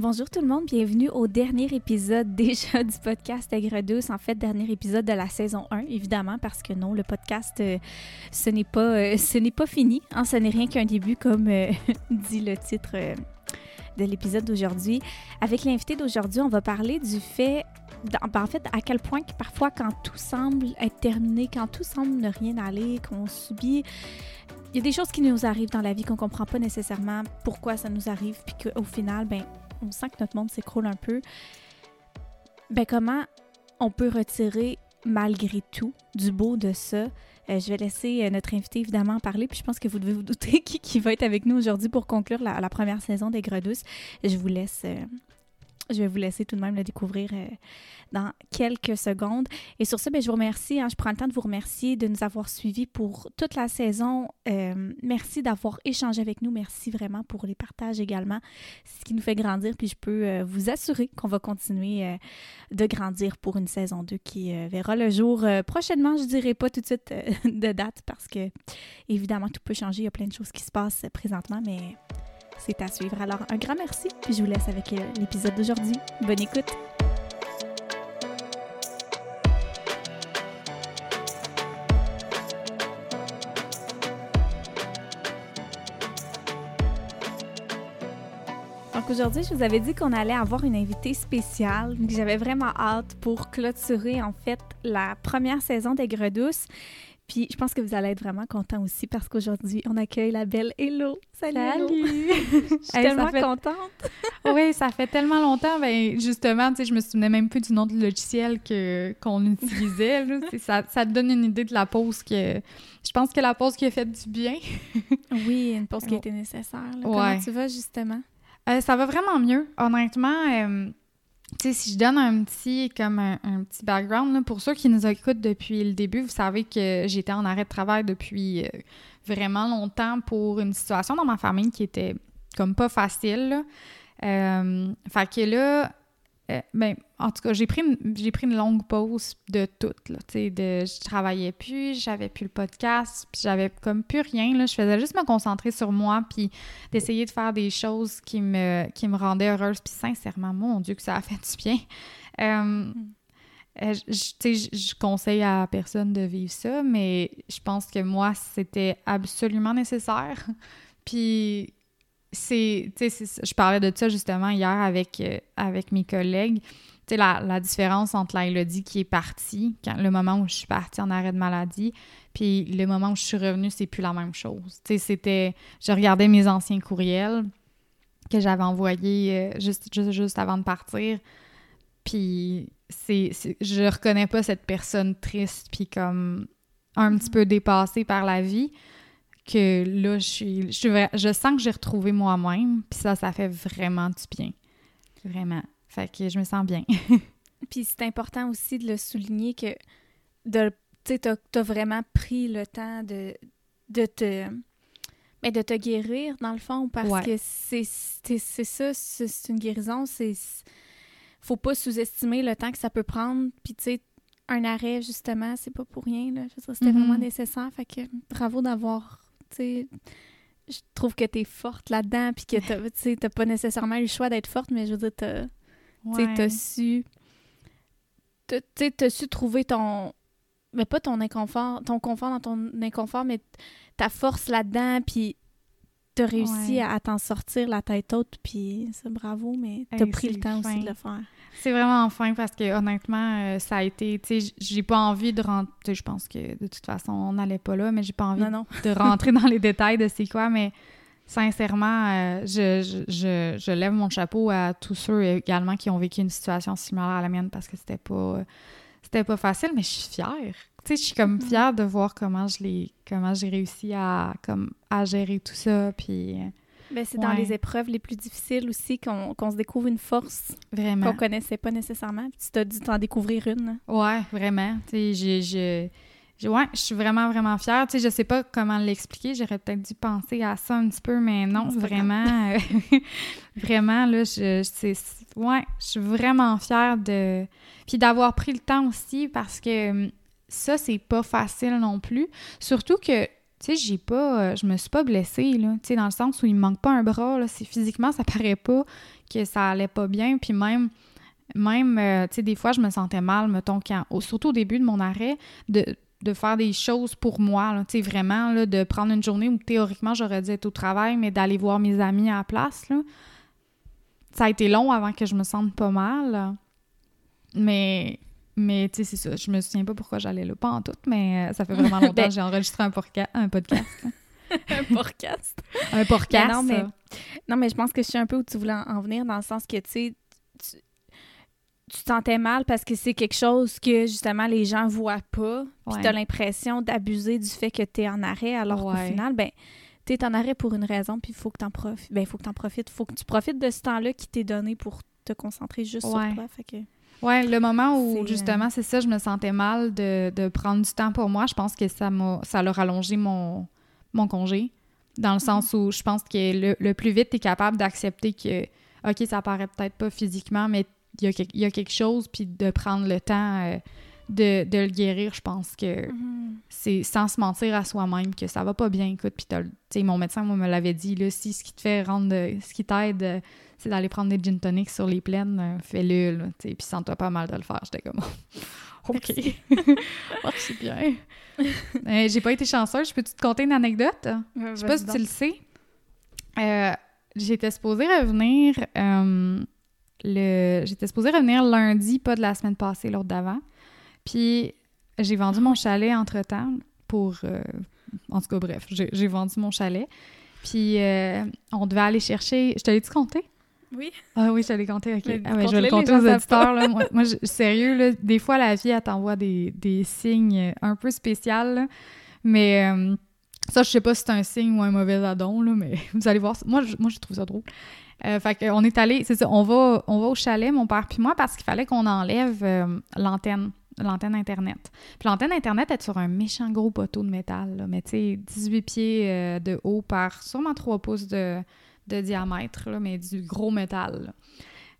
Bonjour tout le monde, bienvenue au dernier épisode déjà du podcast Aigre douce, en fait dernier épisode de la saison 1 évidemment parce que non, le podcast euh, ce n'est pas euh, ce n'est pas fini, hein, ce n'est rien qu'un début comme euh, dit le titre de l'épisode d'aujourd'hui. Avec l'invité d'aujourd'hui, on va parler du fait ben, en fait, à quel point que parfois, quand tout semble être terminé, quand tout semble ne rien aller, qu'on subit, il y a des choses qui nous arrivent dans la vie qu'on comprend pas nécessairement pourquoi ça nous arrive, puis qu'au final, ben, on sent que notre monde s'écroule un peu, ben comment on peut retirer malgré tout du beau de ça? Euh, je vais laisser euh, notre invité évidemment parler, puis je pense que vous devez vous douter qui, va être avec nous aujourd'hui pour conclure la, première saison des Gredus. Je vous laisse euh, je vais vous laisser tout de même le découvrir euh, dans quelques secondes. Et sur ce, bien, je vous remercie. Hein, je prends le temps de vous remercier de nous avoir suivis pour toute la saison. Euh, merci d'avoir échangé avec nous. Merci vraiment pour les partages également. C'est ce qui nous fait grandir. Puis je peux euh, vous assurer qu'on va continuer de grandir pour une saison 2 qui verra le jour prochainement. Je ne dirai pas tout de suite de date parce que, évidemment, tout peut changer. Il y a plein de choses qui se passent présentement, mais c'est à suivre. Alors, un grand merci, puis je vous laisse avec euh, l'épisode d'aujourd'hui. Bonne écoute! Donc aujourd'hui, je vous avais dit qu'on allait avoir une invitée spéciale. J'avais vraiment hâte pour clôturer en fait la première saison des Douces. Puis je pense que vous allez être vraiment content aussi parce qu'aujourd'hui, on accueille la belle Hello. Salut! je suis tellement contente! oui, ça fait tellement longtemps. Ben, justement, tu sais, je me souvenais même plus du nom de logiciel que, qu'on utilisait. ça, ça te donne une idée de la pause que... Je pense que la pause qui a fait du bien. oui, une pause qui a été nécessaire. Comment tu vas, justement? Euh, ça va vraiment mieux. Honnêtement, euh, tu sais, si je donne un petit, comme un, petit background, pour ceux qui nous écoutent depuis le début, vous savez que j'étais en arrêt de travail depuis euh, vraiment longtemps pour une situation dans ma famille qui était comme pas facile. Euh, fait que là, euh, ben, en tout cas, j'ai pris, une, pris une longue pause de tout. Là, de, je travaillais plus, j'avais plus le podcast, puis j'avais comme plus rien. Là, je faisais juste me concentrer sur moi, puis d'essayer de faire des choses qui me, qui me rendaient heureuse. Puis sincèrement, mon Dieu, que ça a fait du bien. Euh, mm. euh je, je conseille à personne de vivre ça, mais je pense que moi, c'était absolument nécessaire. Puis c'est, je parlais de ça justement hier avec, euh, avec mes collègues. Sais, la, la, différence entre la Elodie qui est partie, quand, le moment où je suis partie en arrêt de maladie, puis le moment où je suis revenue, c'est plus la même chose. Tu sais, c'était... Je regardais mes anciens courriels que j'avais envoyés euh, juste, juste, juste, avant de partir, puis c'est, je reconnais pas cette personne triste, puis comme un petit peu dépassée par la vie que là, je suis, je, sens que j'ai retrouvé moi-même, puis ça, ça fait vraiment du bien. Vraiment. Fait que je me sens bien. puis c'est important aussi de le souligner que de tu as, vraiment pris le temps de, de te mais de te guérir dans le fond parce que c'est ça c'est une guérison c'est faut pas sous-estimer le temps que ça peut prendre puis tu sais un arrêt justement c'est pas pour rien là c'était mm-hmm. vraiment nécessaire fait que bravo d'avoir je trouve que tu es forte là-dedans, puis que tu n'as pas nécessairement eu le choix d'être forte, mais je veux dire, tu as su. Tu as su trouver ton. Mais pas ton inconfort, ton confort dans ton inconfort, mais ta force là-dedans, puis t'as réussi à, t'en sortir la tête haute, puis c'est bravo, mais t'as pris le temps aussi de le faire. C'est vraiment enfin parce que honnêtement, euh, ça a été, tu sais, j'ai pas envie de rentrer, je pense que de toute façon, on n'allait pas là, mais j'ai pas envie de rentrer dans les détails de c'est quoi, mais sincèrement, euh, je, je, je, lève mon chapeau à tous ceux également qui ont vécu une situation similaire à la mienne parce que c'était pas, c'était pas facile, mais je suis fière. Tu sais, je suis comme mm-hmm. fière de voir comment je l'ai, comment j'ai réussi à, comme, à gérer tout ça, puis... Ben, c'est dans les épreuves les plus difficiles aussi qu'on se découvre une force qu'on connaissait pas nécessairement. Puis tu t'as dû t'en découvrir une. Ouais, vraiment. Tu sais, je, ouais, je suis vraiment, vraiment fière. Tu sais, je sais pas comment l'expliquer. J'aurais peut-être dû penser à ça un petit peu, mais non, vraiment, euh, vraiment, là, je, ouais, je suis vraiment fière de... Puis d'avoir pris le temps aussi parce que hum, ça, c'est pas facile non plus. Surtout que tu sais, j'ai pas, je me suis pas blessée, là, tu sais, dans le sens où il me manque pas un bras, là, c'est physiquement, ça paraît pas que ça allait pas bien, puis même, même, euh, tu sais, des fois, je me sentais mal, mettons, quand, surtout au début de mon arrêt, de, de faire des choses pour moi, tu sais, vraiment, là, de prendre une journée où théoriquement, j'aurais dû être au travail, mais d'aller voir mes amis à la place, là. Ça a été long avant que je me sente pas mal, mais mais tu sais, c'est ça. Je me souviens pas pourquoi j'allais là. Pas en tout, mais euh, ça fait vraiment longtemps que j'ai enregistré un, un podcast. un podcast. un podcast. non, mais, non, mais je pense que je suis un peu où tu voulais en venir, dans le sens que, tu sais, tu te sentais mal parce que c'est quelque chose que justement les gens voient pas. Puis tu as l'impression d'abuser du fait que tu es en arrêt, alors qu'au final, ben, tu es en arrêt pour une raison, puis il faut que tu en profites. Ben, il faut que tu en profites. Faut que tu profites de ce temps-là qui t'est donné pour te concentrer juste sur toi. Fait que... Ouais, le moment où justement, euh, c'est ça, je me sentais mal de, de, prendre du temps pour moi, je pense que ça m'a ça a rallongé mon, mon congé. Dans le sens où je pense que le, le plus vite tu es capable d'accepter que, OK, ça paraît peut-être pas physiquement, mais il y, a, quelque chose, puis de prendre le temps euh, de, le guérir, je pense que mm-hmm. c'est sans se mentir à soi-même que ça va pas bien. Écoute, puis mon médecin, moi, me l'avait dit, là, si ce qui te fait rendre, ce qui t'aide, c'est d'aller prendre des gin tonics sur les plaines, euh, fais-le, puis sens-toi pas mal de le faire. J'étais comme, OK. oh, c'est bien. Euh, j'ai pas été chanceuse. Je peux-tu te conter une anecdote? je sais pas si tu le sais. J'étais supposée revenir le... J'étais supposée revenir lundi, pas de la semaine passée, l'autre d'avant. Puis j'ai vendu mon chalet entre-temps pour... Euh, en tout cas, bref, j'ai vendu mon chalet. Puis euh, on devait aller chercher... Je te l'ai-tu compté? Oui. Ah oui, je l'ai compté, OK. Ah, je vais le compter aux auditeurs. Là. Moi, moi sérieux, là, des fois, la vie, elle t'envoie des, des, signes un peu spéciaux. Mais euh, ça, je sais pas si c'est un signe ou un mauvais addon, là, mais vous allez voir. Moi, je, moi, je trouve ça drôle. Euh, fait qu'on est allé, c'est ça, on va, on va au chalet, mon père puis moi, parce qu'il fallait qu'on enlève euh, l'antenne, l'antenne Internet. Puis l'antenne Internet est sur un méchant gros poteau de métal, là, mais tu sais, 18 pieds euh, de haut par sûrement 3 pouces de, diamètre, là, mais du gros métal.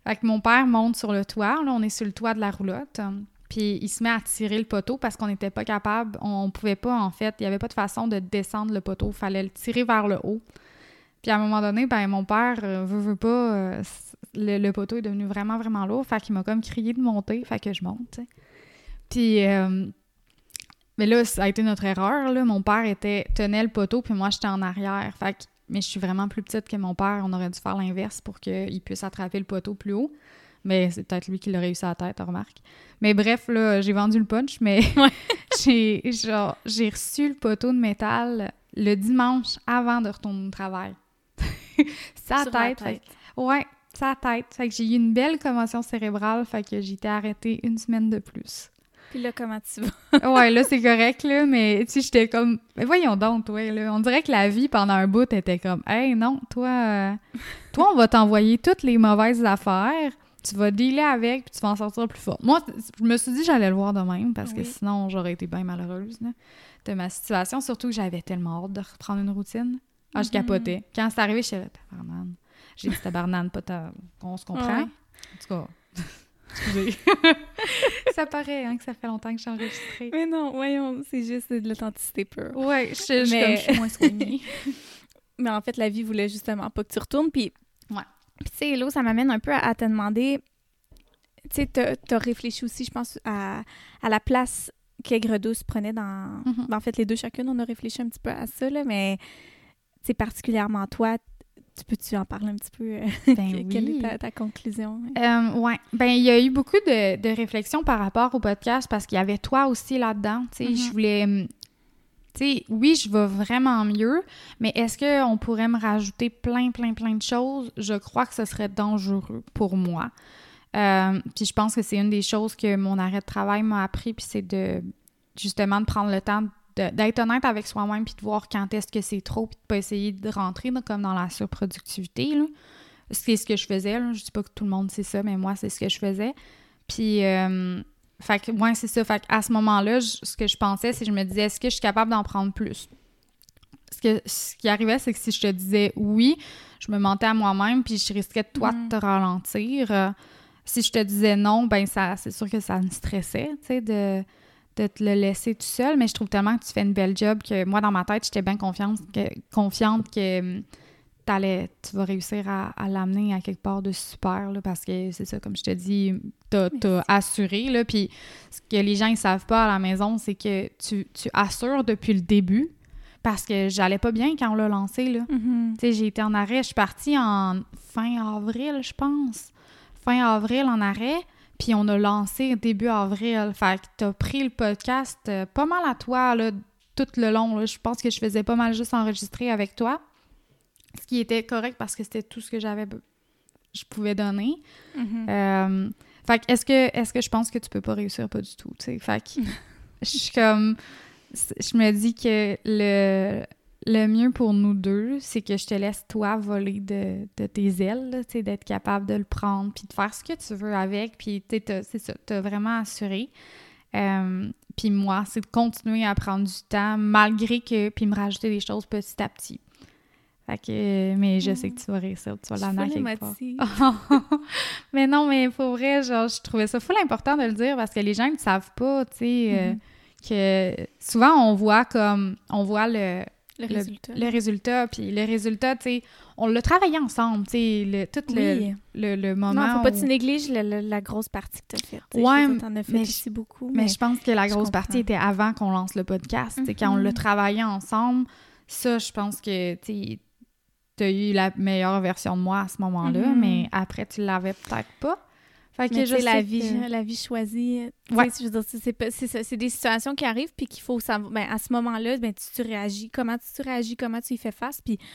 Fait que mon père monte sur le toit, là, on est sur le toit de la roulotte. Puis il se met à tirer le poteau parce qu'on n'était pas capable, on pouvait pas en fait, il n'y avait pas de façon de descendre le poteau, il fallait le tirer vers le haut. Puis à un moment donné, ben mon père euh, veut, veut pas, euh, le, poteau est devenu vraiment, vraiment lourd. Fait qu'il m'a comme crié de monter, fait que je monte. Puis, euh, mais là, ça a été notre erreur, là. Mon père était, tenait le poteau, puis moi, j'étais en arrière. Fait que, mais je suis vraiment plus petite que mon père. On aurait dû faire l'inverse pour qu'il puisse attraper le poteau plus haut. Mais c'est peut-être lui qui l'a réussi à la tête, remarque. Mais bref, là, j'ai vendu le punch, mais j'ai reçu le poteau de métal le dimanche avant de retourner au travail. sa tête. ouais, sa tête. Fait que j'ai eu une belle commotion cérébrale, fait que j'ai été arrêtée une semaine de plus. Puis là, comment tu vas? ouais, là, c'est correct, là, mais tu sais, j'étais comme... Mais voyons donc, toi, là. On dirait que la vie, pendant un bout, était comme, « Hey, non, toi, euh, toi, on va t'envoyer toutes les mauvaises affaires, tu vas dealer avec, puis tu vas en sortir plus fort. » Moi, je me suis dit j'allais le voir de même, parce que sinon, j'aurais été bien malheureuse, de ma situation, surtout que j'avais tellement hâte de reprendre une routine. Ah, je capotais. Mm-hmm. Quand c'est arrivé, je suis là, tabarnane. J'ai dit tabarnane, pas ta... On se comprend? En tout cas, excusez. ça paraît hein, que ça fait longtemps que j'ai enregistré. Mais non, voyons, c'est juste de l'authenticité pure. Ouais, je, je, Mais... je suis moins soignée. Mais en fait, la vie voulait justement pas que tu retournes. Puis, ouais. Puis, tu sais, Hello, ça m'amène un peu à, te demander. Tu sais, t'as as réfléchi aussi, je pense, à, à la place qu'Aigre Douce prenait dans. Mm-hmm. Ben, en fait, les deux chacune, on a réfléchi un petit peu à ça, là, mais c'est particulièrement toi, tu peux-tu en parler un petit peu? Euh, ben quelle est ta, conclusion? Euh, oui. Ben, il y a eu beaucoup de, de réflexions par rapport au podcast parce qu'il y avait toi aussi là-dedans. Tu sais, je mm-hmm. voulais. Hum, tu sais, oui, je vais vraiment mieux, mais est-ce qu'on pourrait me rajouter plein, plein, plein de choses? Je crois que ce serait dangereux pour moi. Euh, puis je pense que c'est une des choses que mon arrêt de travail m'a appris, puis c'est de justement de prendre le temps d'être honnête avec soi-même puis de voir quand est-ce que c'est trop puis de pas essayer de rentrer comme dans la surproductivité c'est ce que je faisais là. je dis pas que tout le monde sait ça mais moi c'est ce que je faisais. Puis euh, fait que c'est ça. Fait à ce moment-là ce que je pensais c'est que je me disais est-ce que je suis capable d'en prendre plus? Ce, que, ce qui arrivait c'est que si je te disais oui je me mentais à moi-même puis je risquais de toi de mm. te ralentir. Si je te disais non ben ça c'est sûr que ça me stressait tu sais de de te le laisser tout seul, mais je trouve tellement que tu fais une belle job que moi, dans ma tête, j'étais bien confiante que, confiante que hum, t'allais, tu vas réussir à, à l'amener à quelque part de super, là, parce que c'est ça, comme je te dis, t'as as assuré, là, puis ce que les gens ne savent pas à la maison, c'est que tu, tu assures depuis le début, parce que j'allais pas bien quand on l'a lancé, là. Mhm. Sais, j'ai été en arrêt, je suis partie en fin avril, je pense. Fin avril en arrêt, puis on a lancé début avril. Fait que t'as pris le podcast euh, pas mal à toi, là, tout le long. là. Je pense que je faisais pas mal juste enregistrer avec toi. Ce qui était correct parce que c'était tout ce que j'avais... Je pouvais donner. Mhm. Euh, fait que est-ce que, est-ce que je pense que tu peux pas réussir? Pas du tout, tu sais. Fait que je suis comme... Je me dis que le, le mieux pour nous deux, c'est que je te laisse toi voler de, de tes ailes, là, tu sais, d'être capable de le prendre, puis de faire ce que tu veux avec, puis c'est ça, t'as vraiment assuré. Euh, puis moi, c'est de continuer à prendre du temps, malgré que, puis me rajouter des choses petit à petit. Fait que, mais je sais que tu vas réussir, tu vas l'amener mais non, mais pour vrai, genre, je trouvais ça full important de le dire parce que les gens ne savent pas, tu sais, euh, Mhm. que souvent on voit comme, on voit le, Le résultat. le résultat, puis le résultat, tu sais, on l'a travaillé ensemble, tu sais, le, tout le, Oui. le, le moment. Non, faut pas que tu négliges la grosse partie que tu as faite. Ouais, T'en as fait mais aussi beaucoup. Mais je pense que la grosse partie était avant qu'on lance le podcast. tu sais, Quand on Mhm. l'a travaillé ensemble, ça, je pense que tu as eu la meilleure version de moi à ce moment-là, Mhm. mais après, tu l'avais peut-être pas. Fait que je sais, la vie, que- la vie choisie. Ouais. je veux dire, c'est- c'est pas- c'est ça, c'est des situations qui arrivent puis qu'il faut savoir. Ben, à ce moment-là, ben, tu, tu réagis. Comment tu, tu réagis, comment tu y fais face. Puis, tu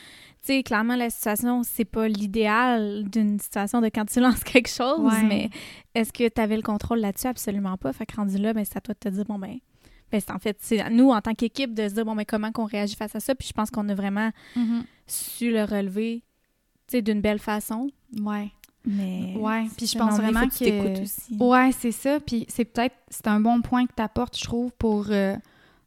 sais, clairement, la situation, c'est pas l'idéal d'une situation de quand tu lances quelque chose, Ouais. mais est-ce que tu avais le contrôle là-dessus? Absolument pas. Fait que rendu là, ben, c'est à toi de te dire, bon, ben. Ben, c'est en fait, c'est à nous, en tant qu'équipe, de se dire, bon, ben, comment qu'on réagit face à ça. Puis je pense qu'on a vraiment Mhm. su le relever, tu sais, d'une belle façon. Ouais. Mais. Ouais, puis je pense vraiment que que- aussi. Ouais, c'est ça. Puis c'est peut-être, c'est un bon point que tu apportes, je trouve, pour, euh,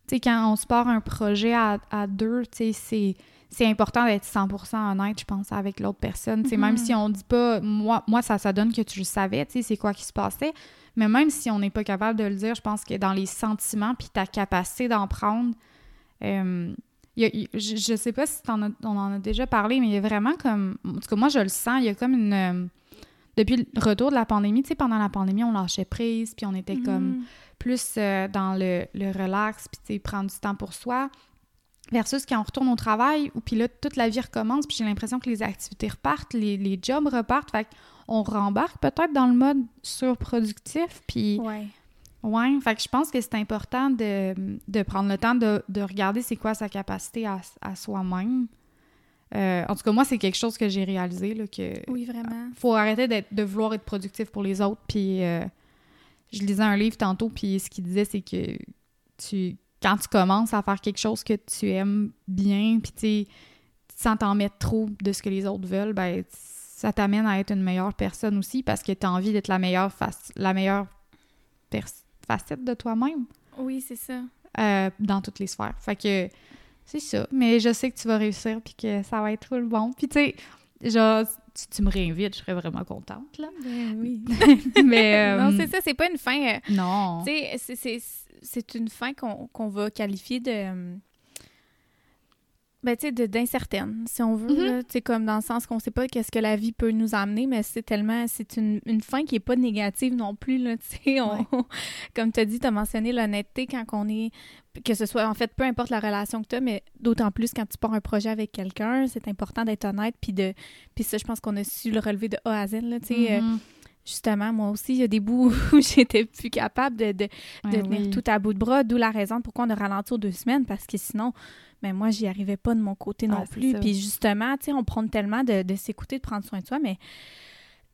tu sais, quand on se part un projet à, à deux, tu sais, c'est, c'est important d'être 100% honnête, je pense, avec l'autre personne. Sais, même si on dit pas, moi, moi ça, ça donne que tu le savais, tu sais, c'est quoi qui se passait. Mais même si on n'est pas capable de le dire, je pense que dans les sentiments puis ta capacité d'en prendre, euh, y a- je, je sais pas si t'en as- on en a déjà parlé, mais il y a vraiment comme, en tout cas, moi, je le sens, il y a comme une... depuis le retour de la pandémie, tu sais, pendant la pandémie, on lâchait prise, puis on était comme Mhm. plus euh, dans le, le relax, puis tu sais, prendre du temps pour soi, versus quand on retourne au travail, ou puis là, toute la vie recommence, puis j'ai l'impression que les activités repartent, les, les jobs repartent, fait qu'on rembarque peut-être dans le mode surproductif, puis Ouais. ouais, fait que je pense que c'est important de, de prendre le temps de, de regarder c'est quoi sa capacité à, à soi-même. Euh, en tout cas, moi, c'est quelque chose que j'ai réalisé, là, que Oui, vraiment. faut arrêter de vouloir être productif pour les autres. Puis euh, je lisais un livre tantôt, puis ce qu'il disait, c'est que tu, quand tu commences à faire quelque chose que tu aimes bien, puis tu sans t'en mettre trop de ce que les autres veulent, ben ça t'amène à être une meilleure personne aussi parce que tu as envie d'être la meilleure face, la meilleure facette de toi-même Oui, c'est ça. euh, dans toutes les sphères. Fait que c'est ça. Mais je sais que tu vas réussir puis que ça va être tout le bon. Puis tu sais, genre, tu, tu me réinvites, je serais vraiment contente, là. Ben oui. Mais euh, non, c'est ça, c'est pas une fin. euh, Non. tu sais, c'est- une fin qu'on qu'on va qualifier de. Ben, tu sais, d'incertaine, si on veut. Mhm. là. Tu sais, comme dans le sens qu'on sait pas qu'est-ce que la vie peut nous amener, mais c'est tellement. C'est une, une fin qui est pas négative non plus, là. Tu sais, on- comme tu as dit, tu as mentionné l'honnêteté quand on est. Que ce soit, en fait, peu importe la relation que tu as, mais d'autant plus quand tu pars un projet avec quelqu'un, c'est important d'être honnête. Puis de. Puis ça, je pense qu'on a su le relever de A à Z, là. Tu sais, euh, Mhm. justement, moi aussi, il y a des bouts où j'étais plus capable de, de, de Ouais, tenir oui. tout à bout de bras, d'où la raison pourquoi on a ralenti aux deux semaines, parce que sinon, ben moi, j'y arrivais pas de mon côté non Ah, plus. Puis justement, tu sais, on prend tellement de, de s'écouter, de prendre soin de soi, mais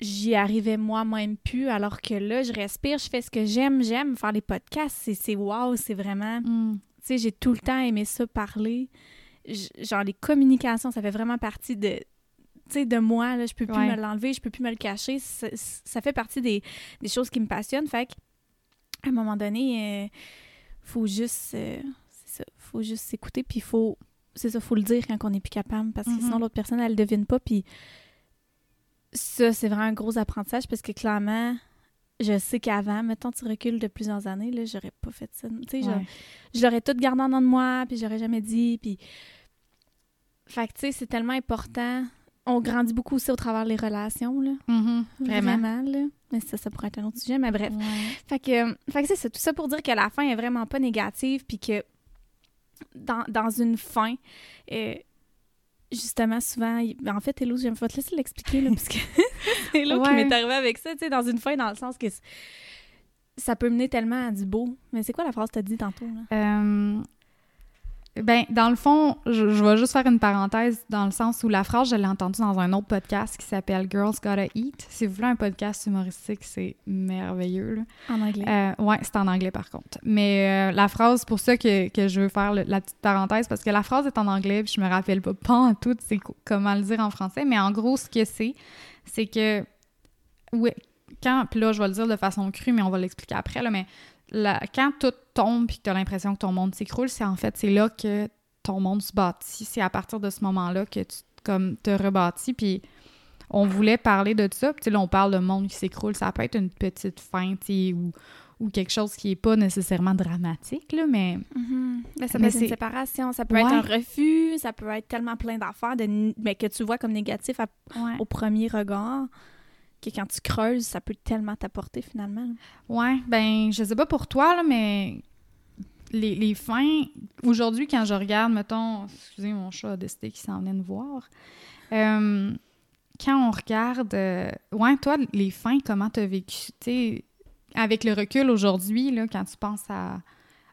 j'y arrivais moi-même plus, alors que là, je respire, je fais ce que j'aime, j'aime faire les podcasts, c'est- wow, c'est vraiment... Mm. Tu sais, j'ai tout le temps aimé ça, parler. J- Genre, les communications, ça fait vraiment partie de... De moi, là, je peux plus Ouais. me l'enlever, je peux plus me le cacher. Ça, ça fait partie des, des choses qui me passionnent. Fait que, à un moment donné, euh, faut juste... euh, ça, faut juste s'écouter, puis faut... C'est ça, faut le dire quand on n'est plus capable, parce que Mhm. sinon, l'autre personne, elle le devine pas, puis ça, c'est vraiment un gros apprentissage, parce que clairement, je sais qu'avant, mettons, tu recules de plusieurs années, là, j'aurais pas fait ça. Tu sais, Ouais. je l'aurais tout gardé en dedans de moi, puis j'aurais jamais dit, puis... Fait que, tu sais, c'est tellement important. On grandit beaucoup aussi au travers des relations, là. Mhm, Vraiment. Vraiment, là. Mais ça, ça pourrait être un autre sujet, mais bref. Ouais. Fait que, fait que c'est ça, tout ça pour dire que la fin est vraiment pas négative, puis que dans, dans une fin, euh, justement, souvent, il- ben, en fait, Hello, je vais te laisser l'expliquer, là, parce que c'est qui m'est arrivé avec ça, tu sais, dans une fin, dans le sens que ça peut mener tellement à du beau. Mais c'est quoi la phrase que t'as dit tantôt, là? Euh, ben, dans le fond, je, je vais juste faire une parenthèse dans le sens où la phrase, je l'ai entendue dans un autre podcast qui s'appelle Girls Gotta Eat. Si vous voulez un podcast humoristique, c'est merveilleux. là. En anglais. Euh, ouais, c'est en anglais par contre. Mais euh, la phrase, pour ça que, que je veux faire le- la petite parenthèse, parce que la phrase est en anglais, puis je me rappelle pas, pas en tout, c'est comment le dire en français, mais en gros, ce que c'est, c'est que, ouais, quand, puis là, je vais le dire de façon crue, mais on va l'expliquer après, là, mais la- quand tout tombe puis que tu as l'impression que ton monde s'écroule, c'est en fait, c'est là que ton monde se bâtit. C'est à partir de ce moment-là que tu comme, te rebâtis, puis on voulait parler de ça. Puis là, on parle de monde qui s'écroule. Ça peut être une petite fin, ou, ou quelque chose qui est pas nécessairement dramatique, là, mais... Mhm. Ben, ça peut Mais être une séparation, ça peut Ouais. être un refus, ça peut être tellement plein d'affaires de, mais que tu vois comme négatif à- Ouais. au premier regard, que quand tu creuses, ça peut tellement t'apporter finalement. Ouais, ben, je sais pas pour toi, là, mais les, les fins, aujourd'hui, quand je regarde, mettons, excusez, mon chat a décidé qu'il s'en venait nous voir. Euh, quand on regarde, euh, ouais, toi, les fins, comment t'as vécu, tu avec le recul aujourd'hui, là, quand tu penses à,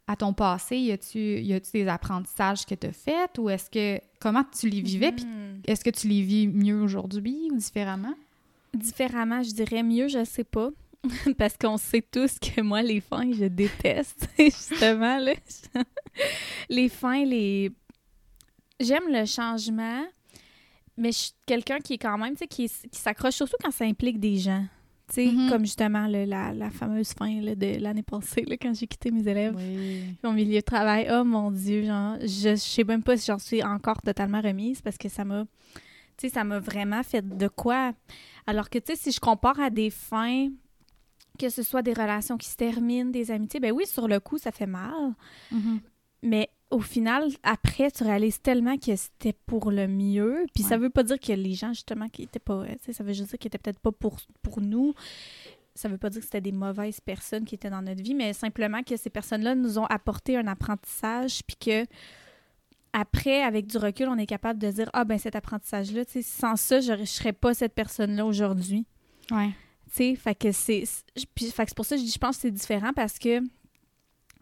à ton passé, y a-tu y a-tu des apprentissages que t'as fait ou est-ce que, comment tu les vivais, puis Mhm. est-ce que tu les vis mieux aujourd'hui ou différemment? Différemment, je dirais mieux, je sais pas. Parce qu'on sait tous que moi, les fins, je déteste. Justement, là. les fins, les. J'aime le changement, mais je suis quelqu'un qui est quand même, tu sais, qui, qui s'accroche surtout quand ça implique des gens. Tu sais, Mhm. comme justement le- la, la fameuse fin là, de l'année passée, là, quand j'ai quitté mes élèves. Oui. Mon milieu de travail, oh mon Dieu, genre, je, je sais même pas si j'en suis encore totalement remise parce que ça m'a, tu sais, ça m'a vraiment fait de quoi. Alors que, tu sais, si je compare à des fins, que ce soit des relations qui se terminent, des amitiés, ben oui, sur le coup, ça fait mal. Mhm. Mais au final, après, tu réalises tellement que c'était pour le mieux. Puis ça veut pas dire que les gens, justement, qui étaient pas. Ça veut juste dire qu'ils étaient peut-être pas pour, pour nous. Ça veut pas dire que c'était des mauvaises personnes qui étaient dans notre vie, mais simplement que ces personnes-là nous ont apporté un apprentissage. Puis que. Après, avec du recul, on est capable de dire Ah, ben cet apprentissage-là, tu sais, sans ça, je ne serais pas cette personne-là aujourd'hui. Ouais. Tu sais, fait que c'est. c'est- Puis, fait que c'est pour ça que je dis, je pense que c'est différent parce que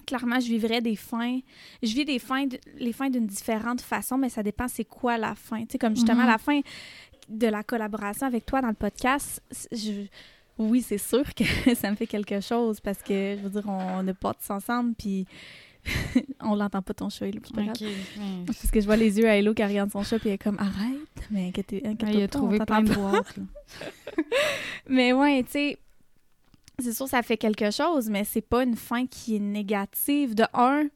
clairement, je vivrais des fins. Je vis des fins, de- les fins d'une différente façon, mais ça dépend c'est quoi la fin. Tu sais, comme justement Mhm. la fin de la collaboration avec toi dans le podcast, je- oui, c'est sûr que ça me fait quelque chose parce que, je veux dire, on a pas tous ensemble, puis on l'entend pas ton chat, Hello, c'est pas grave. Ok. ouais. Parce que je vois les yeux à Hello qui regarde son chat, puis elle est comme arrête, mais inquiète- inquiète-toi Ouais, il a trouvé plein de boîtes. Mais ouais, tu sais, c'est sûr, ça fait quelque chose, mais c'est pas une fin qui est négative. De un,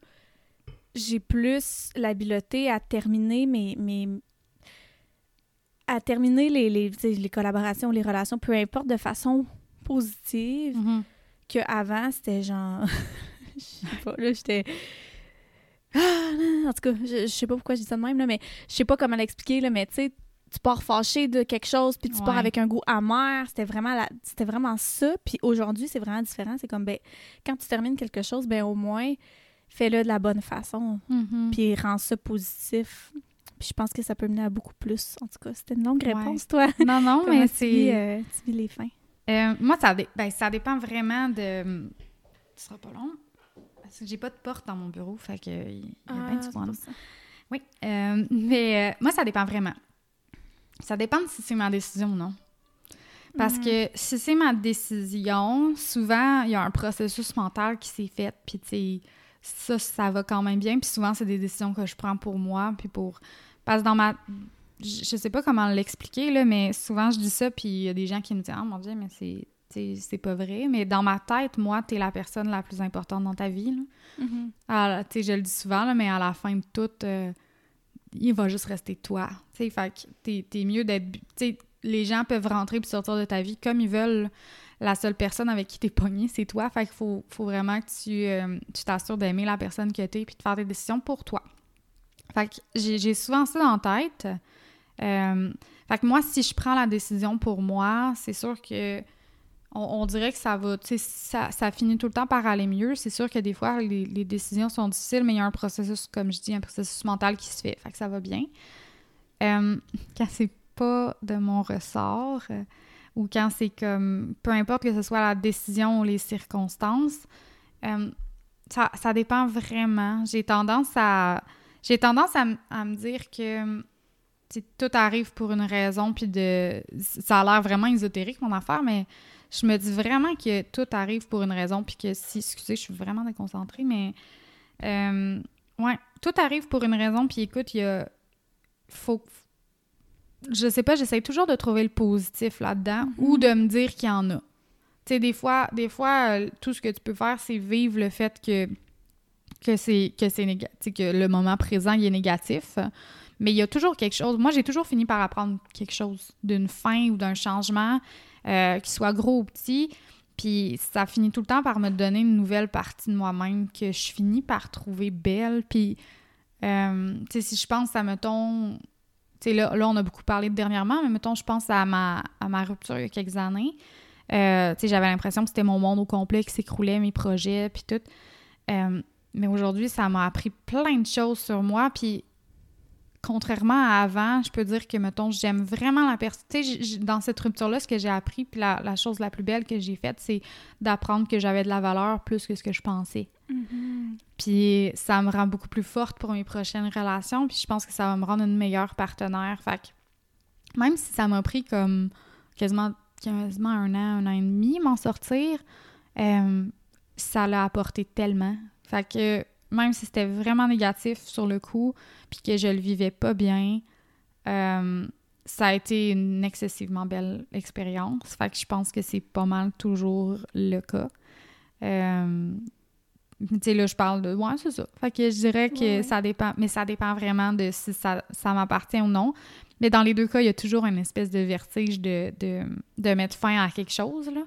j'ai plus l'habileté à terminer mes. mes à terminer les, les, les collaborations, les relations, peu importe, de façon positive, Mhm. qu'avant, c'était genre. Je sais pas, là, j'étais. Ah, non, en tout cas, je, je sais pas pourquoi je dis ça de même, là, mais je sais pas comment l'expliquer, là, mais tu sais, tu pars fâché de quelque chose, puis tu pars avec un goût amer. C'était vraiment, la- c'était vraiment ça. Puis aujourd'hui, c'est vraiment différent. C'est comme, ben, quand tu termines quelque chose, ben, au moins, fais-le de la bonne façon, Mhm. puis rends ça positif. Puis je pense que ça peut mener à beaucoup plus. En tout cas, c'était une longue Ouais. réponse, toi. Non, non, mais c'est. euh, tu vis les fins? Euh, moi, ça, dé- ben, ça dépend vraiment de. Ce sera pas long. Parce que j'ai pas de porte dans mon bureau, fait que il y a du Ah, c'est fun. Oui. Euh, mais euh, moi, ça dépend vraiment. Ça dépend de si c'est ma décision ou non. Parce Mhm. que si c'est ma décision, souvent, il y a un processus mental qui s'est fait, puis tu sais, ça, ça va quand même bien. Puis souvent, c'est des décisions que je prends pour moi, puis pour... Parce que dans ma... Je je sais pas comment l'expliquer, là, mais souvent, je dis ça, puis il y a des gens qui me disent « Ah, mon Dieu, mais c'est... C'est pas vrai. Mais dans ma tête, moi, t'es la personne la plus importante dans ta vie. Là. Mhm. Tu sais, je le dis souvent, là, mais à la fin de tout, euh, il va juste rester toi. Tu fait que t'es, mieux d'être... Les gens peuvent rentrer puis sortir de ta vie comme ils veulent. la seule personne avec qui t'es pogné, c'est toi. Fait qu'il faut, faut vraiment que tu euh, tu t'assures d'aimer la personne que t'es puis de faire des décisions pour toi. Fait que j'ai souvent ça en tête. Euh, fait que moi, si je prends la décision pour moi, c'est sûr que on, dirait que ça va, ça, ça, finit tout le temps par aller mieux. C'est sûr que des fois, les, décisions sont difficiles, mais il y a un processus, comme je dis, un processus mental qui se fait. Fait que ça va bien. Euh, quand c'est pas de mon ressort, euh, ou quand c'est comme, peu importe que ce soit la décision ou les circonstances, euh, ça, dépend vraiment. J'ai tendance à, j'ai tendance à me dire que tout arrive pour une raison, puis de, ça a l'air vraiment ésotérique mon affaire, mais je me dis vraiment que tout arrive pour une raison, puis que si, excusez, je suis vraiment déconcentrée, mais euh, ouais, tout arrive pour une raison, puis écoute, il y a, faut, je sais pas, j'essaie toujours de trouver le positif là-dedans, ou mhm. de me dire qu'il y en a. Tu sais, des fois, des fois, euh, tout ce que tu peux faire, c'est vivre le fait que que c'est que c'est négatif, que le moment présent il est négatif. Mais il y a toujours quelque chose. Moi, j'ai toujours fini par apprendre quelque chose d'une fin ou d'un changement. Euh, qu'il soit gros ou petit. Puis ça finit tout le temps par me donner une nouvelle partie de moi-même que je finis par trouver belle. Puis, euh, tu sais, si je pense à, mettons, tu sais, là, là, on a beaucoup parlé de dernièrement, mais mettons, je pense à ma, à ma rupture il y a quelques années. Euh, tu sais, j'avais l'impression que c'était mon monde au complet qui s'écroulait, mes projets, puis tout. mais aujourd'hui, ça m'a appris plein de choses sur moi. Puis contrairement à avant, je peux dire que, mettons, j'aime vraiment la personne. Tu sais, dans cette rupture-là, ce que j'ai appris, puis la, chose la plus belle que j'ai faite, c'est d'apprendre que j'avais de la valeur plus que ce que je pensais. Mm-hmm. Puis ça me rend beaucoup plus forte pour mes prochaines relations, puis je pense que ça va me rendre une meilleure partenaire. Fait que même si ça m'a pris comme quasiment, quasiment un an, un an et demi m'en sortir, euh, ça l'a apporté tellement. Fait que même si c'était vraiment négatif sur le coup, puis que je le vivais pas bien, euh, ça a été une excessivement belle expérience. Fait que je pense que c'est pas mal toujours le cas. Euh, tu sais, là, je parle de... Ouais, c'est ça. Fait que je dirais que ça dépend... Mais ça dépend vraiment de si ça, ça m'appartient ou non. Mais dans les deux cas, il y a toujours une espèce de vertige de, de, de mettre fin à quelque chose, là.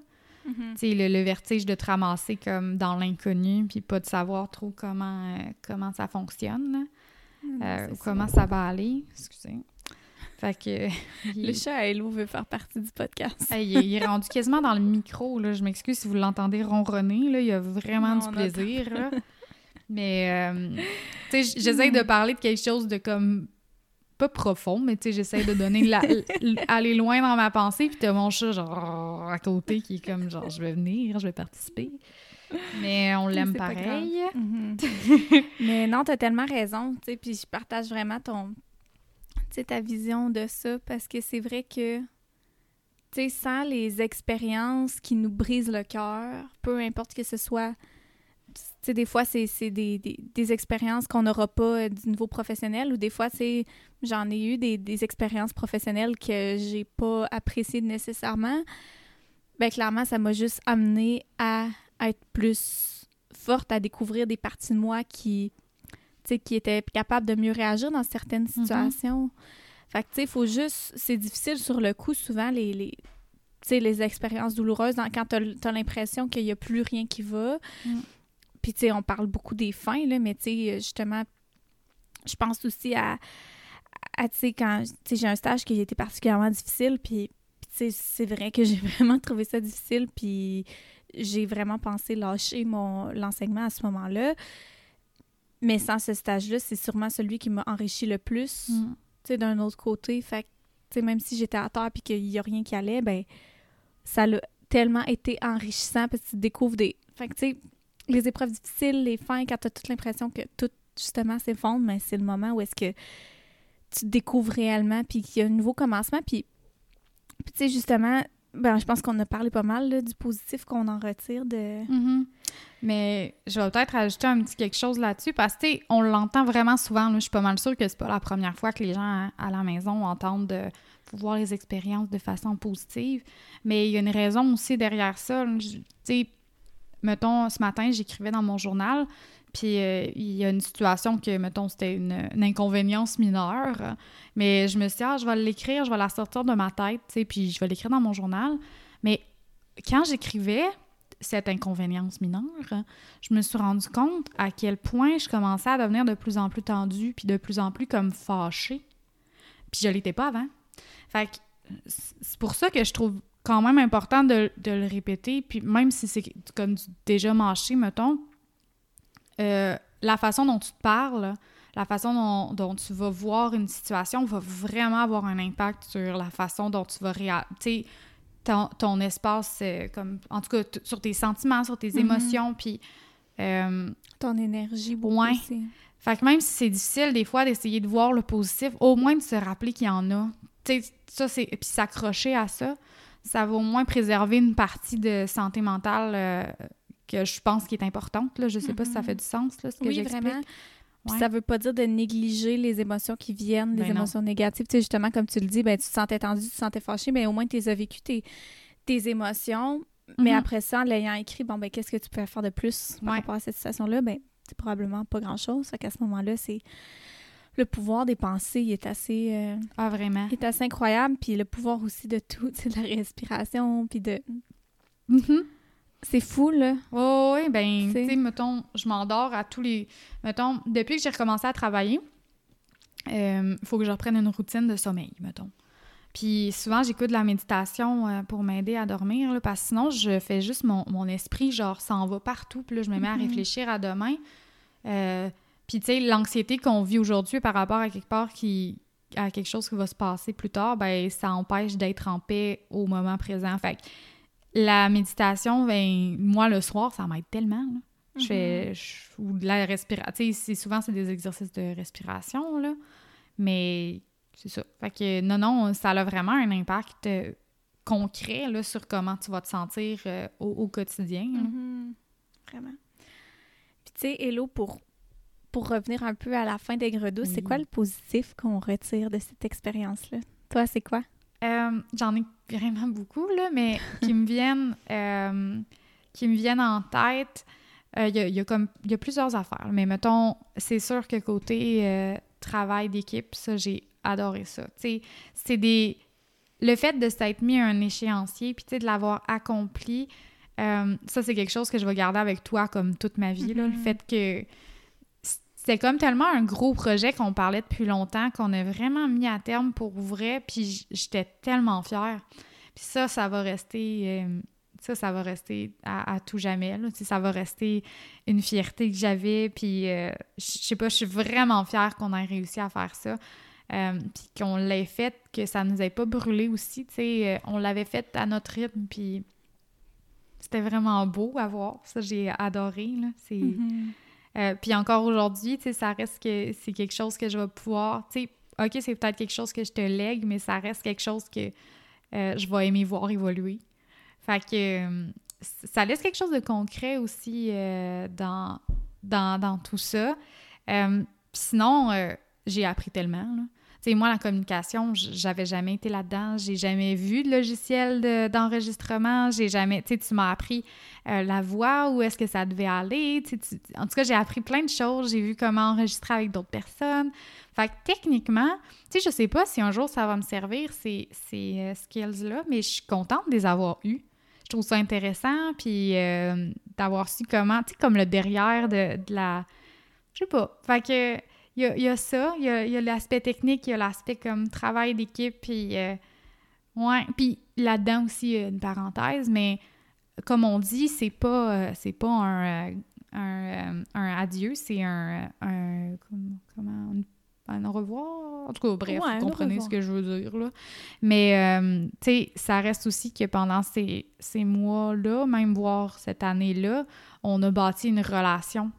Mm-hmm. le, vertige de te ramasser comme dans l'inconnu, puis pas de savoir trop comment, euh, comment ça fonctionne, mm, euh, ou comment ça va aller. Excusez. Fait que. Le chat à Hello veut faire partie du podcast. il, est rendu quasiment dans le micro, là. Je m'excuse si vous l'entendez ronronner, là. Il a vraiment du plaisir, Mais, euh, tu sais, j'essaie de parler de quelque chose de comme pas profond, mais tu sais, j'essaie de donner la, aller loin dans ma pensée, puis t'as mon chat genre à côté qui est comme genre je vais venir, je vais participer. Mais on l'aime pareil. Mhm. mais non, t'as tellement raison, tu sais, puis je partage vraiment ton tu sais ta vision de ça parce que c'est vrai que tu sais sans les expériences qui nous brisent le cœur, peu importe que ce soit sais, des fois, c'est des, des, des, expériences qu'on n'aura pas euh, du niveau professionnel ou des fois, c'est j'en ai eu des, des expériences professionnelles que j'ai pas appréciées nécessairement. Ben clairement, ça m'a juste amené à être plus forte, à découvrir des parties de moi qui, qui étaient capables de mieux réagir dans certaines mm-hmm. situations. Fait que, tu sais, il faut juste... C'est difficile sur le coup, souvent, les... les les expériences douloureuses, quand tu as, l'impression qu'il n'y a plus rien qui va. Mm. Puis, tu sais, on parle beaucoup des fins, là, mais tu sais, justement, je pense aussi à, tu sais, quand, tu sais, j'ai un stage qui a été particulièrement difficile, puis, tu sais, c'est vrai que j'ai vraiment trouvé ça difficile, puis j'ai vraiment pensé lâcher mon l'enseignement à ce moment-là. Mais sans ce stage-là, c'est sûrement celui qui m'a enrichi le plus, mm. tu sais, d'un autre côté. Fait que, tu sais, même si j'étais à terre puis qu'il y a rien qui allait, ben ça a tellement été enrichissant parce que tu découvres des... Fait que, tu sais, les épreuves difficiles, les fins, quand tu as toute l'impression que tout, justement, s'effondre, mais c'est le moment où est-ce que tu découvres réellement, puis qu'il y a un nouveau commencement. Puis, tu sais, justement, ben, je pense qu'on a parlé pas mal du positif qu'on en retire de. Mm-hmm. Mais je vais peut-être ajouter un petit quelque chose là-dessus parce que on l'entend vraiment souvent. je suis pas mal sûre que c'est pas la première fois que les gens à la maison entendent de voir les expériences de façon positive. Mais il y a une raison aussi derrière ça. Tu sais, mettons, ce matin, j'écrivais dans mon journal, puis euh, il y a une situation que, mettons, c'était une, inconvénience mineure, mais je me suis dit, ah, je vais l'écrire, je vais la sortir de ma tête, tu sais, puis je vais l'écrire dans mon journal. Mais quand j'écrivais cette inconvénience mineure, je me suis rendu compte à quel point je commençais à devenir de plus en plus tendue, puis de plus en plus comme fâchée. Puis je l'étais pas avant. Fait que c'est pour ça que je trouve quand même important de, de le répéter, puis même si c'est comme du déjà mâché, mettons, euh, la façon dont tu te parles, la façon dont, dont, tu vas voir une situation va vraiment avoir un impact sur la façon dont tu vas réagir. Ton, ton, espace, euh, comme, en tout cas, sur tes sentiments, sur tes mm-hmm. émotions, puis... Euh, ton énergie, beaucoup ouais. Fait que même si c'est difficile des fois d'essayer de voir le positif, au moins de se rappeler qu'il y en a. Tu sais, ça, c'est... Puis s'accrocher à ça, ça va au moins préserver une partie de santé mentale euh, que je pense qui est importante. Là. Je sais pas si ça mm-hmm. fait du sens, là, ce que oui, vraiment. Puis ça veut pas dire de négliger les émotions qui viennent, les ben émotions négatives. Tu sais, justement, comme tu le dis, ben, tu te sentais tendu, tu te sentais fâché, mais au moins tu as vécu tes, tes émotions. Mais mm-hmm. après ça, en l'ayant écrit, bon, ben, qu'est-ce que tu peux faire de plus par rapport à cette situation-là? Ben, c'est probablement pas grand-chose. Fait qu'à ce moment-là, c'est le pouvoir des pensées il est assez euh, ah vraiment? il est assez incroyable puis le pouvoir aussi de tout de la respiration puis de mm-hmm. c'est fou là oh, oui ben tu sais mettons je m'endors à tous les mettons depuis que j'ai recommencé à travailler il euh, faut que je reprenne une routine de sommeil mettons puis souvent, j'écoute de la méditation euh, pour m'aider à dormir, là, parce que sinon, je fais juste mon, mon esprit, genre, s'en va partout. Puis là, je me mets à mm-hmm. réfléchir à demain. Euh, puis, tu sais, l'anxiété qu'on vit aujourd'hui par rapport à quelque part qui à quelque chose qui va se passer plus tard, ben ça empêche d'être en paix au moment présent. Fait que la méditation, ben moi, le soir, ça m'aide tellement. Je fais... Mm-hmm. ou de la respiration. Tu sais, souvent, c'est des exercices de respiration, là. Mais c'est ça. Fait que non, non, ça a vraiment un impact euh, concret là, sur comment tu vas te sentir euh, au, quotidien. Mm-hmm. Vraiment. Puis tu sais, Hello, pour, pour revenir un peu à la fin des Gredos, c'est quoi le positif qu'on retire de cette expérience-là? Toi, c'est quoi? Euh, j'en ai vraiment beaucoup, là, mais qui me viennent qui me viennent en tête. Il y, y, a comme il y a plusieurs affaires, mais mettons, c'est sûr que côté travail d'équipe, ça, j'ai adoré ça. c'est des... Le fait de s'être mis à un échéancier, puis de l'avoir accompli, euh, ça, c'est quelque chose que je vais garder avec toi comme toute ma vie, là, le mm-hmm. fait que c'était comme tellement un gros projet qu'on parlait depuis longtemps, qu'on a vraiment mis à terme pour vrai, puis j'étais tellement fière. Puis ça, ça va rester... Euh, ça, ça va rester à, tout jamais. Là. Ça va rester une fierté que j'avais. Puis, euh, je sais pas, je suis vraiment fière qu'on ait réussi à faire ça. Euh, puis qu'on l'ait fait, que ça nous ait pas brûlé aussi, on l'avait fait à notre rythme, puis c'était vraiment beau à voir, ça j'ai adoré, c'est... Mm-hmm. Euh, puis encore aujourd'hui, tu sais, ça reste que c'est quelque chose que je vais pouvoir, tu sais, OK, c'est peut-être quelque chose que je te lègue, mais ça reste quelque chose que je vais aimer voir évoluer. Fait que ça laisse quelque chose de concret aussi dans, dans, dans, tout ça. sinon, j'ai appris tellement, là moi, la communication, j'avais jamais été là-dedans. J'ai jamais vu de logiciel d'enregistrement. j'ai jamais, tu sais, tu m'as appris euh, la voix, où est-ce que ça devait aller? en tout cas, j'ai appris plein de choses. J'ai vu comment enregistrer avec d'autres personnes. Fait que techniquement, tu sais, je sais pas si un jour ça va me servir, ces, ces euh, skills-là, mais je suis contente de les avoir eus. Je trouve ça intéressant, puis euh, d'avoir su comment, tu sais, comme le derrière de, de la... Je sais pas. Fait que il y a, ça, il y a, l'aspect technique, il y a l'aspect comme travail d'équipe, puis euh, ouais, puis là-dedans aussi une parenthèse, mais comme on dit, c'est pas euh, c'est pas un, euh, un, un, adieu, c'est un, un comment, un au revoir. En tout cas, bref, vous comprenez ce que je veux dire. Là. Mais, tu sais, ça reste aussi que pendant ces, ces mois-là, même voire cette année-là, on a bâti une relation,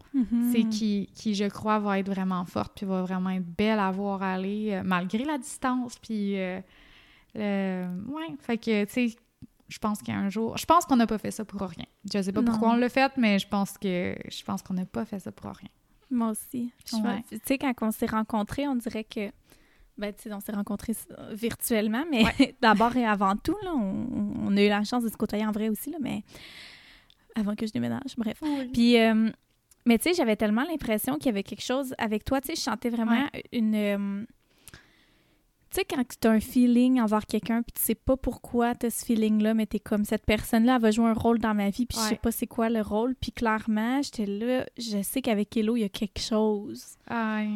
c'est qui, qui, je crois, va être vraiment forte, puis va vraiment être belle à voir aller, euh, malgré la distance, puis... Euh, ouais, fait que, tu sais, je pense qu'un jour... Je pense qu'on n'a pas fait ça pour rien. Je sais pas pourquoi on l'a fait, mais je pense que je pense qu'on n'a pas fait ça pour rien. Moi aussi. Tu sais, quand on s'est rencontrés, on dirait que... Ben, tu sais, on s'est rencontrés virtuellement, mais d'abord et avant tout, là, on, on, a eu la chance de se côtoyer en vrai aussi, là, mais avant que je déménage, bref. Puis, euh, mais tu sais, j'avais tellement l'impression qu'il y avait quelque chose avec toi. Tu sais, je chantais vraiment une. Euh, Tu sais, quand tu as un feeling envers quelqu'un, puis tu sais pas pourquoi tu as ce feeling-là, mais tu es comme cette personne-là, elle va jouer un rôle dans ma vie, puis je sais Ouais. pas c'est quoi le rôle. Puis clairement, j'étais là, je sais qu'avec Hello, il y a quelque chose. Ouais.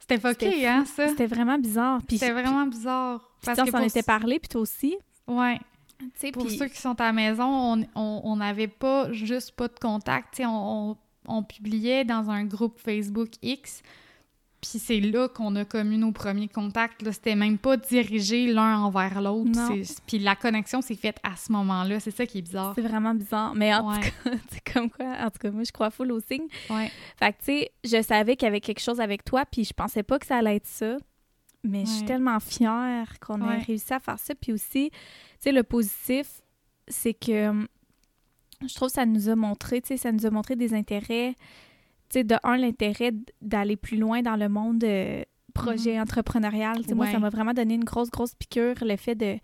C'était fucké, fou. hein, ça? C'était vraiment bizarre. C'était vraiment bizarre. Parce tu sais, que on s'en pour- était parlé, puis toi aussi. Ouais. Tu sais, Pour ceux qui sont à la maison, on- on on n'avait pas juste pas de contact. Tu sais, on, on- on publiait dans un groupe Facebook X. Puis c'est là qu'on a commis nos premiers contacts. C'était même pas dirigé l'un envers l'autre. Puis la connexion s'est faite à ce moment-là. C'est ça qui est bizarre. C'est vraiment bizarre. Mais en Ouais. tout cas, c'est comme quoi, en tout cas, moi, je crois full au signe. Ouais. Fait que, tu sais, je savais qu'il y avait quelque chose avec toi, puis je pensais pas que ça allait être ça. Mais je suis tellement fière qu'on ait réussi à faire ça. Puis aussi, tu sais, le positif, c'est que hum, je trouve que ça nous a montré, tu sais, ça nous a montré des intérêts. Tu sais, de un, l'intérêt d'aller plus loin dans le monde euh, projet entrepreneurial. Tu sais, Moi, ça Mm-hmm. M'a vraiment donné une grosse, grosse piqûre, le fait de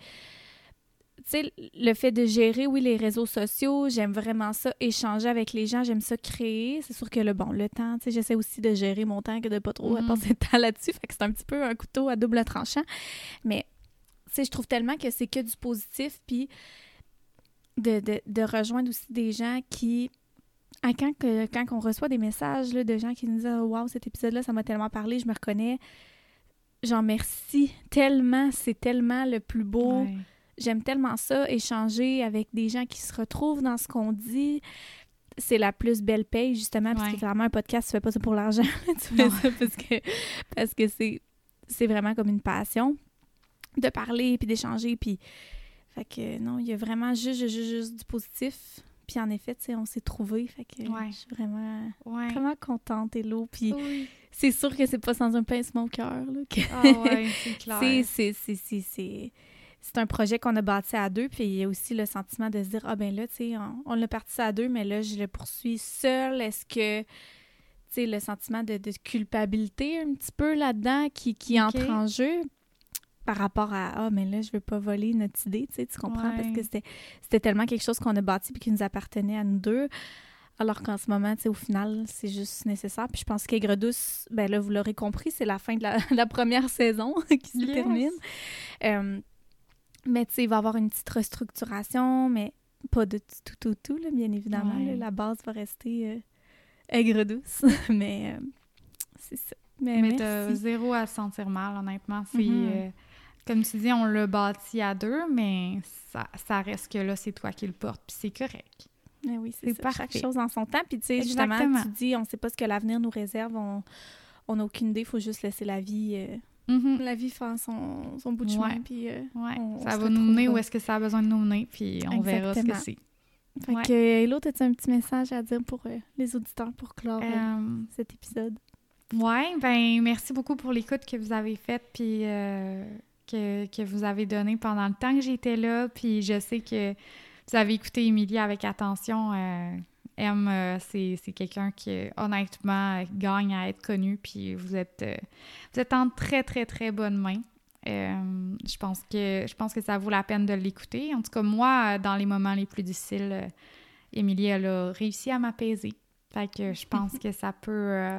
tu sais, le fait de gérer, oui, les réseaux sociaux, j'aime vraiment ça, échanger avec les gens, j'aime ça créer. C'est sûr que le bon, le temps, tu sais, j'essaie aussi de gérer mon temps que de pas trop Mhm. passer de temps là-dessus. Fait que c'est un petit peu un couteau à double tranchant. Mais, tu sais, je trouve tellement que c'est que du positif, puis de, de, de rejoindre aussi des gens qui. Quand, que, quand on reçoit des messages là, de gens qui nous disent Waouh, cet épisode-là, ça m'a tellement parlé, je me reconnais. J'en merci tellement, c'est tellement le plus beau. Ouais. J'aime tellement ça, échanger avec des gens qui se retrouvent dans ce qu'on dit. C'est la plus belle paye, justement, parce que clairement, un podcast, tu fais pas ça pour l'argent. tu fais Non. ça parce que parce que c'est c'est vraiment comme une passion de parler puis d'échanger. Puis, fait que non, il y a vraiment juste, juste, juste du positif. Puis en effet, tu sais, on s'est trouvés. Fait que Ouais. je suis vraiment, Ouais. vraiment contente, Hello. Puis Oui. c'est sûr que c'est pas sans un pincement au cœur. là, que- Ah ouais, c'est clair. c'est, un projet qu'on a bâti à deux, puis il y a aussi le sentiment de se dire, ah ben là, tu sais, on, on l'a parti à deux, mais là, je le poursuis seul. Est-ce que, tu sais, le sentiment de, de culpabilité un petit peu là-dedans qui, qui entre en jeu? Par rapport à, ah, mais là, je veux pas voler notre idée, tu sais, tu comprends? Parce que c'était, c'était tellement quelque chose qu'on a bâti puis qui nous appartenait à nous deux. Alors qu'en ce moment, tu sais, au final, c'est juste nécessaire. Puis je pense qu'Aigre douce, ben là, vous l'aurez compris, c'est la fin de la, la première saison qui se Yes. termine. Euh, mais tu sais, il va y avoir une petite restructuration, mais pas de tout, tout, tout, là, bien évidemment. Ouais. là. la base va rester euh, aigre douce. mais euh, c'est ça. Mais, Mais t'as zéro à se sentir mal, honnêtement. C'est, Mhm. euh, comme tu dis, on l'a bâti à deux, mais ça, ça reste que là, c'est toi qui le portes, puis c'est correct. Mais oui, c'est c'est ça. Chaque chose en son temps. Puis tu sais, justement, tu dis, on sait pas ce que l'avenir nous réserve. On on n'a aucune idée. Il faut juste laisser la vie, euh, Mhm. la vie faire son, son bout de chemin. Puis, euh, Ouais, ça va nous mener où est-ce que ça a besoin de nous mener, puis on verra ce que c'est. Fait Ouais. que, Hello, as-tu un petit message à dire pour euh, les auditeurs pour clore euh, Euh, cet épisode? Ouais, ben merci beaucoup pour l'écoute que vous avez faite puis euh, que, que vous avez donné pendant le temps que j'étais là. Puis je sais que vous avez écouté Émilie avec attention. Euh, M, euh, c'est c'est quelqu'un qui, honnêtement, gagne à être connu. Puis vous êtes, euh, vous êtes en très, très, très bonne main. Euh, je pense que je pense que ça vaut la peine de l'écouter. En tout cas, moi, dans les moments les plus difficiles, Émilie, elle a réussi à m'apaiser. Fait que je pense que ça peut...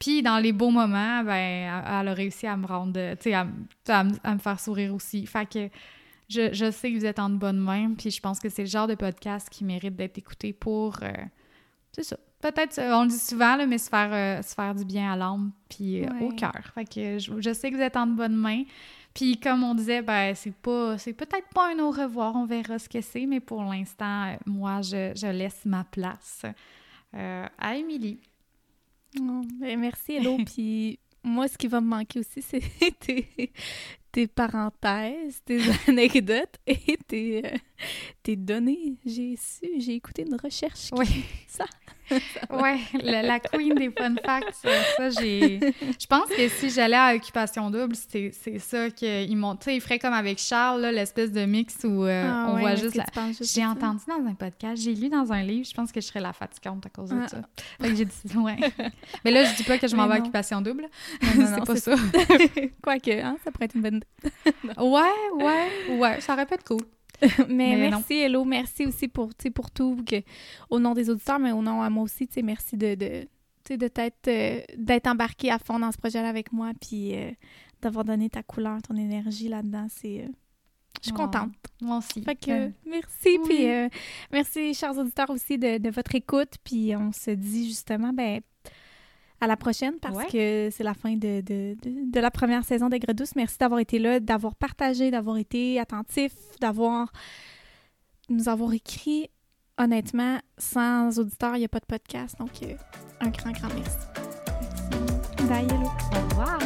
puis dans les beaux moments, ben, elle elle a réussi à me rendre, euh, tu sais, à, me- à me faire sourire aussi. Fait que je, je sais que vous êtes en de bonnes mains, puis je pense que c'est le genre de podcast qui mérite d'être écouté pour, euh, c'est ça. Peut-être, euh, on le dit souvent, là, mais se faire, euh, se faire du bien à l'âme, puis euh, au cœur. Fait que je, je sais que vous êtes en de bonnes mains. Puis comme on disait, ben c'est pas, c'est peut-être pas un au revoir, on verra ce que c'est, mais pour l'instant, moi, je, je laisse ma place à Émilie. Oh, ben, merci, Hello. Puis moi, ce qui va me manquer aussi, c'est tes, tes parenthèses, tes anecdotes et tes, euh, tes données. J'ai su, j'ai écouté une recherche. qui- Oui. Ça. Ouais, la, la queen des fun facts, ça, j'ai... Je pense que si j'allais à Occupation Double, c'est c'est ça qu'ils m'ont... Tu sais, ils feraient comme avec Charles, là, l'espèce de mix où euh, Ah on ouais, voit juste... la- juste J'ai entendu dans un podcast, j'ai lu dans un livre, je pense que je serais la fatigante à cause de Ah. ça. Fait que j'ai dit, ouais. Mais là, je dis pas que je m'en vais à. Occupation Double. Non, non, c'est pas c'est- ça. Quoique, hein, ça pourrait être une bonne Ouais, ouais, ouais, ça aurait pu être cool. mais, Mais non. merci, Hello. Merci aussi pour, pour tout, que, au nom des auditeurs, mais au nom à moi aussi. Merci de, de, de t'être, euh, d'être embarqué à fond dans ce projet-là avec moi, puis euh, d'avoir donné ta couleur, ton énergie là-dedans. C'est... Euh, je suis Oh, contente. Moi aussi. Fait que, merci. oui. Puis merci, chers auditeurs, aussi de, de votre écoute. Puis on se dit justement, ben, à la prochaine parce Ouais. que c'est la fin de, de, de- de la première saison d'Aigre Douce. Merci d'avoir été là, d'avoir partagé, d'avoir été attentif, d'avoir nous avoir écrit. Honnêtement, sans auditeurs, il n'y a pas de podcast. Donc, euh, un grand, grand merci. Merci. Bye, hello. Au revoir.